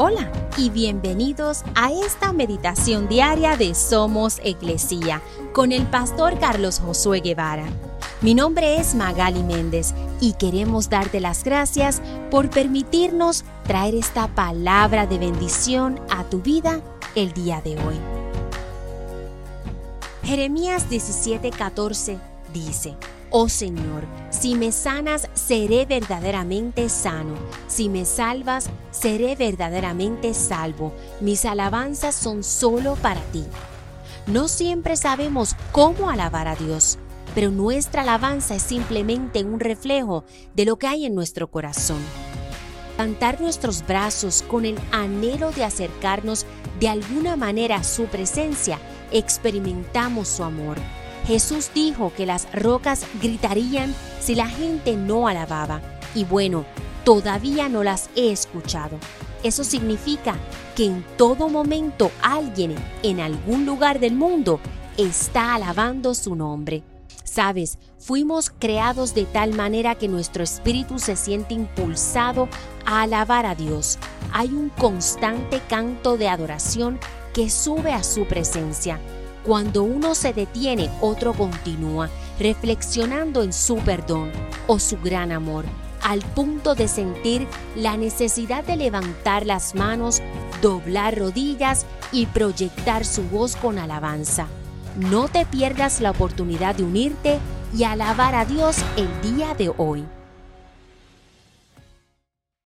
Hola y bienvenidos a esta meditación diaria de Somos Iglesia con el pastor Carlos Josué Guevara. Mi nombre es Magali Méndez y queremos darte las gracias por permitirnos traer esta palabra de bendición a tu vida el día de hoy. Jeremías 17:14 dice, Oh Señor, si me sanas, seré verdaderamente sano. Si me salvas, seré verdaderamente salvo. Mis alabanzas son solo para ti. No siempre sabemos cómo alabar a Dios, pero nuestra alabanza es simplemente un reflejo de lo que hay en nuestro corazón. Cantar nuestros brazos con el anhelo de acercarnos de alguna manera a su presencia, experimentamos su amor Jesús dijo que las rocas gritarían si la gente no alababa. Y bueno, todavía no las he escuchado. Eso significa que en todo momento alguien en algún lugar del mundo está alabando su nombre. Sabes, fuimos creados de tal manera que nuestro espíritu se siente impulsado a alabar a Dios. Hay un constante canto de adoración que sube a su presencia. Cuando uno se detiene, otro continúa, reflexionando en su perdón o su gran amor, al punto de sentir la necesidad de levantar las manos, doblar rodillas y proyectar su voz con alabanza. No te pierdas la oportunidad de unirte y alabar a Dios el día de hoy.